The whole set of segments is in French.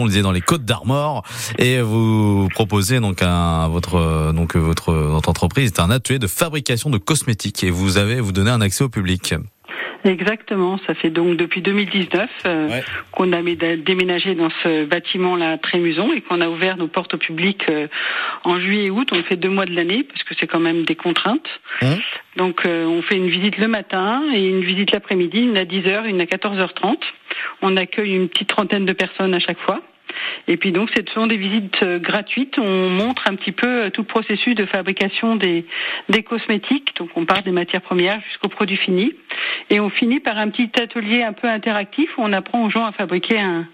on le disait dans les Côtes d'Armor et vous proposez donc un votre donc votre, votre entreprise est un atelier de fabrication de cosmétiques et vous avez vous donnez un accès au public. Exactement, ça fait donc depuis 2019 euh, Ouais. qu'on a mé- déménagé dans ce bâtiment-là Trémuson et qu'on a ouvert nos portes au public euh, en juillet et août. On fait deux mois de l'année parce que c'est quand même des contraintes. Mmh. Donc euh, on fait une visite le matin et une visite l'après-midi, une à 10h, une à 14h30. On accueille une petite trentaine de personnes à chaque fois. Et puis donc, ce sont des visites euh, gratuites. On montre un petit peu euh, tout le processus de fabrication des, des cosmétiques. Donc, on part des matières premières jusqu'au produit fini. Et on finit par un petit atelier un peu interactif où on apprend aux gens à fabriquer un,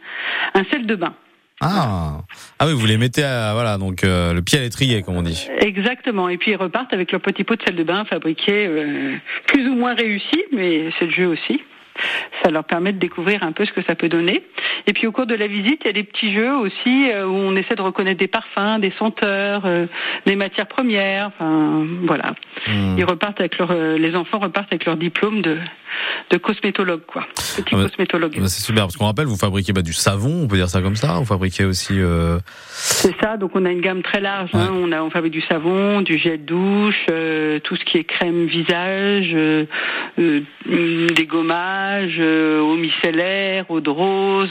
un sel de bain. Ah ah oui vous les mettez à, voilà donc euh, le pied à l'étrier comme on dit. Exactement. Et puis ils repartent avec leur petit pot de sel de bain fabriqué euh, plus ou moins réussi, mais c'est le jeu aussi. Ça leur permet de découvrir un peu ce que ça peut donner. Et puis au cours de la visite, il y a des petits jeux aussi euh, où on essaie de reconnaître des parfums, des senteurs, euh, des matières premières. Enfin voilà. Mmh. Ils repartent avec leur, euh, les enfants repartent avec leur diplôme de, de cosmétologue quoi. Petit Ah bah, cosmétologue. Bah, c'est super parce qu'on rappelle vous fabriquez bah, du savon on peut dire ça comme ça vous fabriquez aussi euh, C'est ça, donc on a une gamme très large. hein. On, a, on fabrique du savon, du gel de douche, euh, tout ce qui est crème visage, euh, des gommages, eau micellaire, eau de rose,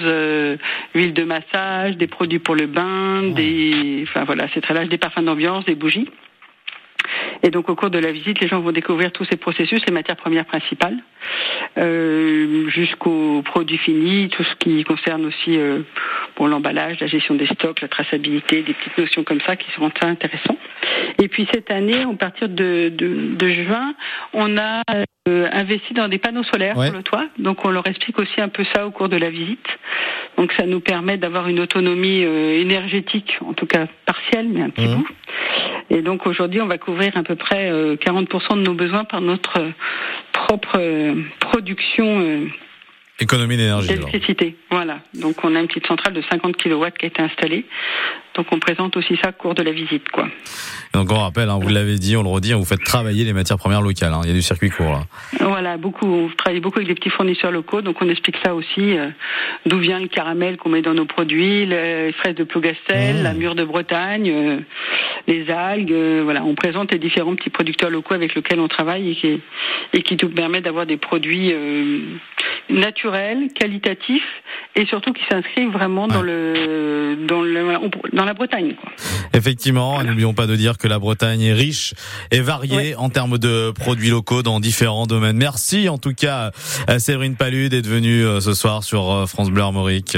huile de massage, des produits pour le bain, des, enfin voilà, c'est très large, des parfums d'ambiance, des bougies. Et donc au cours de la visite, les gens vont découvrir tous ces processus, les matières premières principales, euh, jusqu'aux produits finis, tout ce qui concerne aussi euh, bon, l'emballage, la gestion des stocks, la traçabilité, des petites notions comme ça qui seront très intéressantes. Et puis cette année, à partir de, de, de juin, on a euh, investi dans des panneaux solaires Ouais. sur le toit. Donc on leur explique aussi un peu ça au cours de la visite. Donc ça nous permet d'avoir une autonomie euh, énergétique, en tout cas partielle, mais un petit Mhm. bout. Et donc aujourd'hui, on va couvrir à peu près euh, 40% de nos besoins par notre euh, propre euh, production euh, économie d'énergie. d'électricité. Voilà. Donc on a une petite centrale de 50 kW qui a été installée. Donc on présente aussi ça au cours de la visite, quoi. Et donc on rappelle hein, vous l'avez dit on le redit hein, vous faites travailler les matières premières locales hein. il y a du circuit court là. Voilà, beaucoup. On travaille beaucoup avec des petits fournisseurs locaux, donc on explique ça aussi. euh, D'où vient le caramel qu'on met dans nos produits, les fraises de Plougastel, Mmh. la mûre de Bretagne, euh, les algues. euh, voilà, on présente les différents petits producteurs locaux avec lesquels on travaille et qui, et qui nous permettent d'avoir des produits naturels, qualitatifs et surtout qui s'inscrivent vraiment dans le dans le dans la Bretagne. Quoi. Effectivement, n'oublions pas de dire que la Bretagne est riche et variée Ouais. en termes de produits locaux dans différents domaines. Merci en tout cas à Séverine Palud d'être venue euh, ce soir sur euh, France Bleu Armorique.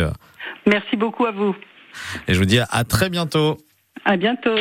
Merci beaucoup à vous. Et je vous dis à très bientôt. À bientôt.